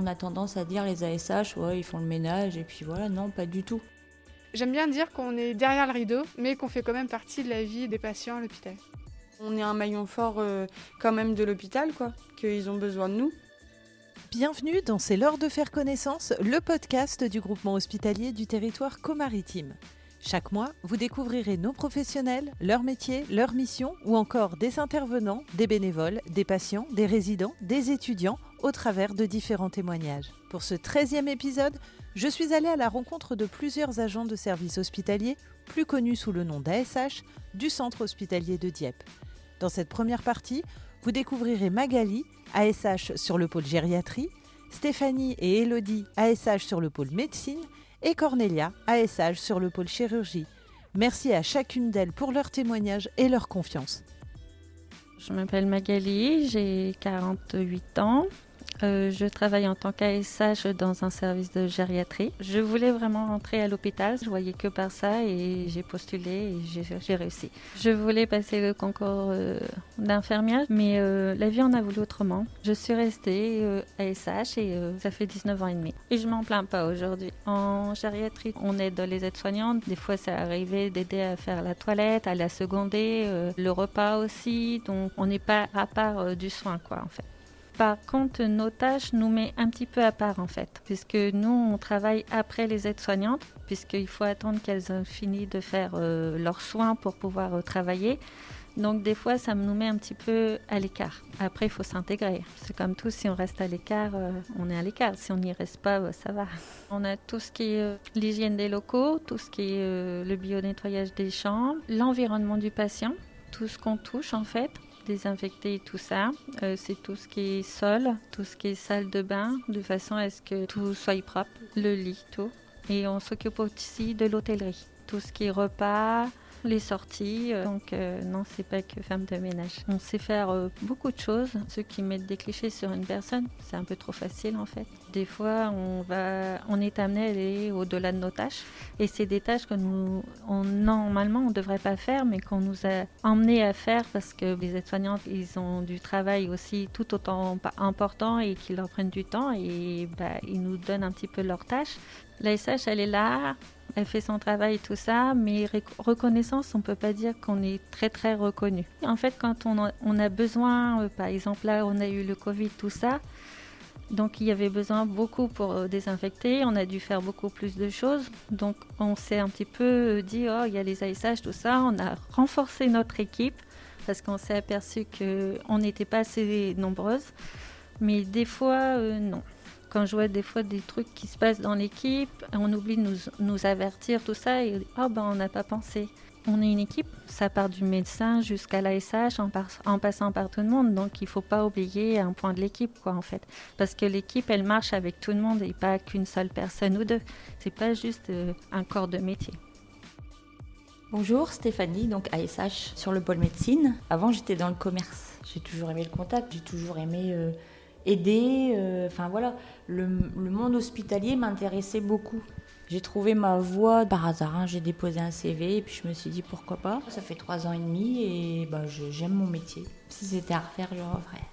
On a tendance à dire les ASH, ouais, ils font le ménage et puis voilà, non, pas du tout. J'aime bien dire qu'on est derrière le rideau, mais qu'on fait quand même partie de la vie des patients à l'hôpital. On est un maillon fort euh, quand même de l'hôpital, quoi, qu'ils ont besoin de nous. Bienvenue dans C'est l'heure de faire connaissance, le podcast du groupement hospitalier du territoire comaritime. Chaque mois, vous découvrirez nos professionnels, leur métier, leur mission ou encore des intervenants, des bénévoles, des patients, des résidents, des étudiants au travers de différents témoignages. Pour ce 13e épisode, je suis allée à la rencontre de plusieurs agents de services hospitaliers, plus connus sous le nom d'ASH, du centre hospitalier de Dieppe. Dans cette première partie, vous découvrirez Magali, ASH sur le pôle gériatrie, Stéphanie et Elodie, ASH sur le pôle médecine, et Cornelia, ASH sur le pôle chirurgie. Merci à chacune d'elles pour leur témoignage et leur confiance. Je m'appelle Magali, j'ai 48 ans. Euh, je travaille en tant qu'ASH dans un service de gériatrie. Je voulais vraiment rentrer à l'hôpital. Je voyais que par ça et j'ai postulé et j'ai réussi. Je voulais passer le concours euh, d'infirmière, mais euh, la vie en a voulu autrement. Je suis restée ASH et ça fait 19 ans et demi. Et je m'en plains pas aujourd'hui. En gériatrie, on aide les aides-soignantes. Des fois, ça arrivait d'aider à faire la toilette, à la seconder, le repas aussi. Donc, on n'est pas à part du soin, quoi, en fait. Par contre, nos tâches nous met un petit peu à part en fait, puisque nous, on travaille après les aides-soignantes, puisqu'il faut attendre qu'elles aient fini de faire euh, leurs soins pour pouvoir euh, travailler. Donc des fois, ça nous met un petit peu à l'écart. Après, il faut s'intégrer. C'est comme tout, si on reste à l'écart, euh, on est à l'écart. Si on n'y reste pas, ça va. On a tout ce qui est l'hygiène des locaux, tout ce qui est le bio-nettoyage des chambres, l'environnement du patient, tout ce qu'on touche en fait désinfecter tout ça. Euh, c'est tout ce qui est sol, tout ce qui est salle de bain, de façon à ce que tout soit propre, le lit, tout. Et on s'occupe aussi de l'hôtellerie, tout ce qui est repas, les sorties. Euh, donc euh, non, c'est pas que femme de ménage. On sait faire euh, beaucoup de choses. Ceux qui mettent des clichés sur une personne, c'est un peu trop facile en fait. Des fois, on va, on est amené à aller au-delà de nos tâches, et c'est des tâches que nous, on, normalement, on devrait pas faire, mais qu'on nous a emmené à faire parce que les aides-soignantes, ils ont du travail aussi tout autant important et qu'ils leur prennent du temps et bah, ils nous donnent un petit peu leurs tâches. La SH, elle est là, elle fait son travail tout ça, mais reconnaissance, on peut pas dire qu'on est très très reconnu. En fait, quand on a, besoin, euh, par exemple là, on a eu le Covid, tout ça, donc il y avait besoin beaucoup pour euh, désinfecter, on a dû faire beaucoup plus de choses, donc on s'est un petit peu dit, oh, il y a les ASH, tout ça, on a renforcé notre équipe parce qu'on s'est aperçu qu'on n'était pas assez nombreuses, mais des fois, euh, non. Quand je vois des fois des trucs qui se passent dans l'équipe, on oublie de nous, avertir, tout ça, et oh ben on n'a pas pensé. On est une équipe, ça part du médecin jusqu'à l'ASH en, en, passant par tout le monde, donc il ne faut pas oublier un point de l'équipe, quoi, en fait. Parce que l'équipe, elle marche avec tout le monde et pas qu'une seule personne ou deux. C'est pas juste euh, un corps de métier. Bonjour Stéphanie, donc ASH sur le pôle médecine. Avant j'étais dans le commerce, j'ai toujours aimé le contact, j'ai toujours aimé euh, aider. Euh, enfin voilà, le, monde hospitalier m'intéressait beaucoup. J'ai trouvé ma voie par hasard. Hein. J'ai déposé un CV et puis je me suis dit pourquoi pas. Ça fait trois ans et demi et bah, j'aime mon métier. Si c'était à refaire, je referais.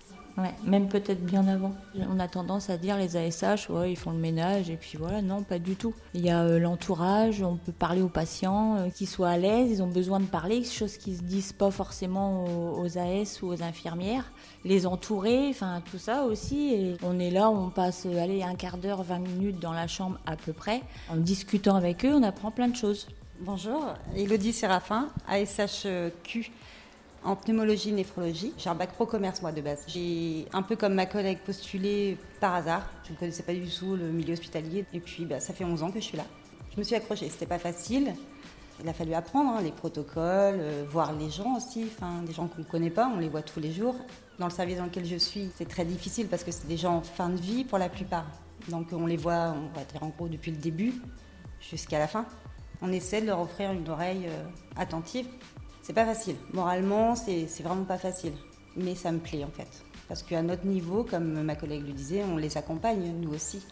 Même peut-être bien avant. On a tendance à dire les ASH, ouais, ils font le ménage et puis voilà, non, pas du tout. Il y a euh, l'entourage, on peut parler aux patients, euh, qu'ils soient à l'aise, ils ont besoin de parler, chose qui se disent pas forcément aux, AS ou aux infirmières. Les entourer, enfin tout ça aussi. Et on est là, on passe euh, allez, un quart d'heure, 20 minutes dans la chambre à peu près. En discutant avec eux, on apprend plein de choses. Bonjour, Elodie Séraphin, ASHQ en pneumologie, néphrologie. J'ai un bac pro commerce moi de base. J'ai un peu comme ma collègue postulé par hasard. Je ne connaissais pas du tout le milieu hospitalier. Et puis bah, ça fait 11 ans que je suis là. Je me suis accrochée. C'était pas facile. Il a fallu apprendre hein, les protocoles, euh, voir les gens aussi, des gens qu'on ne connaît pas, on les voit tous les jours. Dans le service dans lequel je suis, c'est très difficile parce que c'est des gens en fin de vie pour la plupart. Donc on les voit, on va dire en gros depuis le début jusqu'à la fin. On essaie de leur offrir une oreille euh, attentive c'est pas facile. Moralement, c'est vraiment pas facile. Mais ça me plaît en fait. Parce qu'à notre niveau, comme ma collègue le disait, on les accompagne, nous aussi.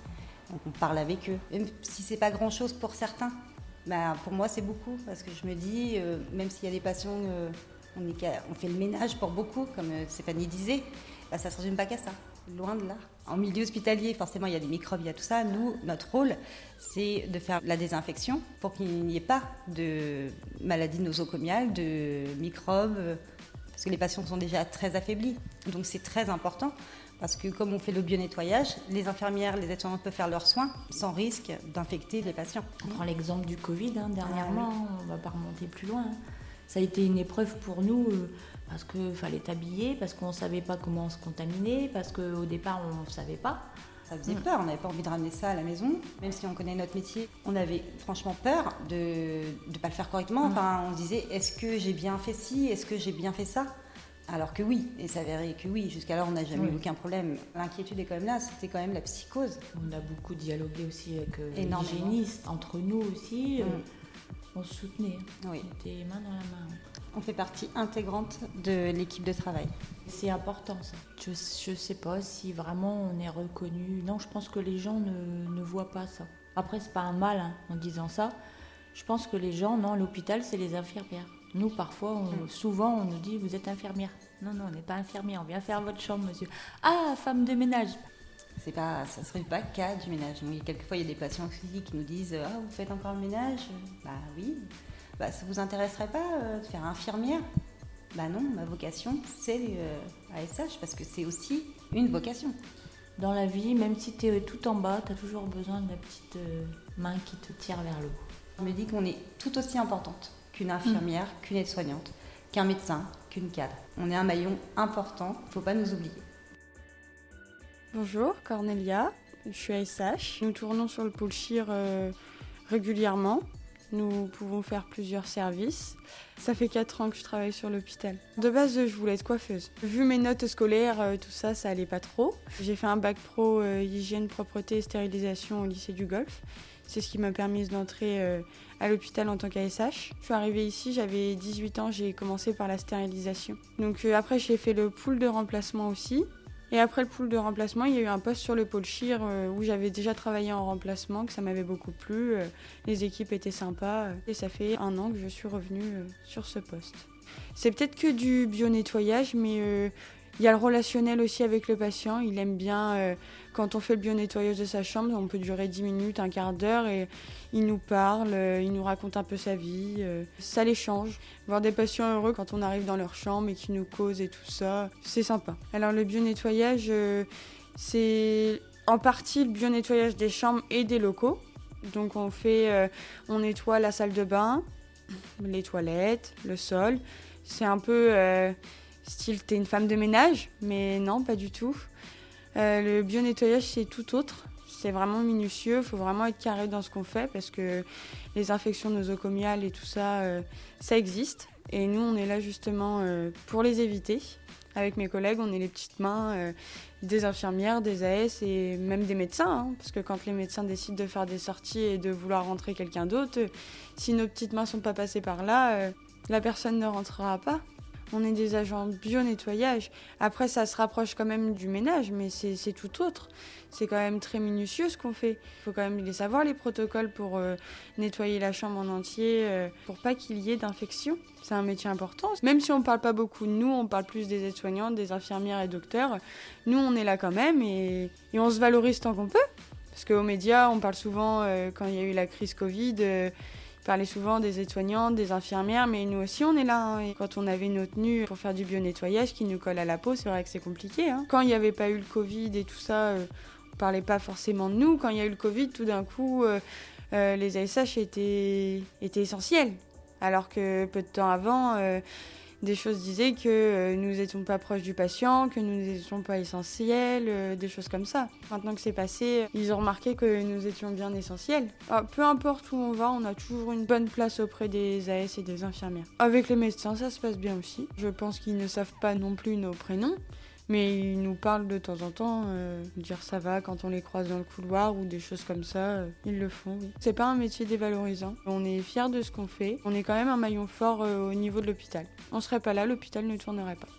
Donc on parle avec eux. Même si c'est pas grand chose pour certains, bah, pour moi c'est beaucoup. Parce que je me dis, euh, même s'il y a des patients, euh, on, fait le ménage pour beaucoup, comme euh, Stéphanie disait, bah, ça ne se résume pas qu'à ça. Loin de là. En milieu hospitalier, forcément, il y a des microbes, il y a tout ça. Nous, notre rôle, c'est de faire la désinfection pour qu'il n'y ait pas de maladies nosocomiales, de microbes, parce que les patients sont déjà très affaiblis. Donc c'est très important. Parce que comme on fait le bio-nettoyage, les infirmières, les aides-soignantes peuvent faire leurs soins sans risque d'infecter les patients. On prend l'exemple du Covid hein, dernièrement, ah on ne va pas remonter plus loin. Ça a été une épreuve pour nous euh, parce qu'il fallait t'habiller, parce qu'on ne savait pas comment se contaminer, parce qu'au départ on ne savait pas. Ça faisait peur, on n'avait pas envie de ramener ça à la maison, même si on connaît notre métier. On avait franchement peur de ne pas le faire correctement. Enfin, on se disait, est-ce que j'ai bien fait ci, est-ce que j'ai bien fait ça? Alors que oui, et s'avérait que oui, jusqu'alors on n'a jamais eu aucun problème. L'inquiétude est quand même là, c'était quand même la psychose. On a beaucoup dialogué aussi avec euh, les hygiénistes, entre nous aussi. Euh, mm. On se soutenait, oui. on était main dans la main. On fait partie intégrante de l'équipe de travail. C'est important ça. Je ne sais pas si vraiment on est reconnu. Non, je pense que les gens ne, voient pas ça. Après, c'est pas un mal hein, en disant ça. Je pense que les gens, non, l'hôpital, c'est les infirmières. Nous, parfois, hmm. souvent, on nous dit Vous êtes infirmière. Non, non, on n'est pas infirmière, on vient faire votre chambre, monsieur. Ah, femme de ménage. C'est pas, ça serait pas cas du ménage. quelquefois, il y a des patients qui nous disent Ah, vous faites encore le ménage? Bah oui. Bah, ça vous intéresserait pas euh, de faire infirmière? Bah non, ma vocation, c'est euh, ASH, parce que c'est aussi une vocation. Dans la vie, même si tu es tout en bas, tu as toujours besoin de la petite euh, main qui te tire vers le haut. Je me dis qu'on est tout aussi importante qu'une infirmière, mm. qu'une aide-soignante, qu'un médecin, qu'une cadre. On est un maillon important, il ne faut pas nous oublier. Bonjour, Cornelia, je suis ASH. Nous tournons sur le pôle CHIR euh, régulièrement. Nous pouvons faire plusieurs services. Ça fait 4 ans que je travaille sur l'hôpital. De base, je voulais être coiffeuse. Vu mes notes scolaires, euh, tout ça, ça allait pas trop. J'ai fait un bac pro euh, hygiène, propreté et stérilisation au lycée du Golfe. C'est ce qui m'a permis d'entrer à l'hôpital en tant qu'ASH. Je suis arrivée ici, j'avais 18 ans, j'ai commencé par la stérilisation. Donc après, j'ai fait le pool de remplacement aussi. Et après le pool de remplacement, il y a eu un poste sur le pôle CHIR euh, où j'avais déjà travaillé en remplacement, que ça m'avait beaucoup plu. les équipes étaient sympas. et ça fait un an que je suis revenue sur ce poste. C'est peut-être que du bio-nettoyage, mais il y a le relationnel aussi avec le patient. Il aime bien, euh, quand on fait le bio-nettoyage de sa chambre, on peut durer 10 minutes, un quart d'heure, et il nous parle, euh, il nous raconte un peu sa vie. Euh, ça l'échange. Voir des patients heureux quand on arrive dans leur chambre et qu'ils nous causent et tout ça, c'est sympa. Alors le bio-nettoyage, c'est en partie le bio-nettoyage des chambres et des locaux. Donc on fait, on nettoie la salle de bain, les toilettes, le sol. C'est un peu style t'es une femme de ménage, mais non, pas du tout. Euh, le bio-nettoyage, c'est tout autre. C'est vraiment minutieux, il faut vraiment être carré dans ce qu'on fait parce que les infections nosocomiales et tout ça, euh, ça existe. Et nous, on est là justement euh, pour les éviter. Avec mes collègues, on est les petites mains des infirmières, des AS et même des médecins. Hein, parce que quand les médecins décident de faire des sorties et de vouloir rentrer quelqu'un d'autre, si nos petites mains sont pas passées par là, la personne ne rentrera pas on est des agents bio-nettoyage. Après, ça se rapproche quand même du ménage, mais c'est tout autre. C'est quand même très minutieux ce qu'on fait. Il faut quand même les savoir, les protocoles pour euh, nettoyer la chambre en entier, euh, pour pas qu'il y ait d'infection. C'est un métier important. Même si on ne parle pas beaucoup de nous, on parle plus des aides-soignantes, des infirmières et docteurs. Nous, on est là quand même et, on se valorise tant qu'on peut. Parce qu'aux médias, on parle souvent, euh, quand il y a eu la crise Covid, parlait souvent des aides-soignantes, des infirmières, mais nous aussi on est là. Hein. Quand on avait nos tenues pour faire du bio-nettoyage qui nous colle à la peau, c'est vrai que c'est compliqué. Hein. Quand il n'y avait pas eu le Covid et tout ça, euh, on parlait pas forcément de nous. Quand il y a eu le Covid, tout d'un coup, euh, euh, les ASH étaient, étaient essentiels. Alors que peu de temps avant, des choses disaient que euh, nous n'étions pas proches du patient, que nous n'étions pas essentiels, euh, des choses comme ça. Maintenant que c'est passé, ils ont remarqué que nous étions bien essentiels. Ah, peu importe où on va, on a toujours une bonne place auprès des AS et des infirmières. Avec les médecins, ça se passe bien aussi. Je pense qu'ils ne savent pas non plus nos prénoms. Mais ils nous parlent de temps en temps, euh, dire ça va quand on les croise dans le couloir ou des choses comme ça. Euh, ils le font. Oui. C'est pas un métier dévalorisant. On est fiers de ce qu'on fait. On est quand même un maillon fort euh, au niveau de l'hôpital. On serait pas là, l'hôpital ne tournerait pas.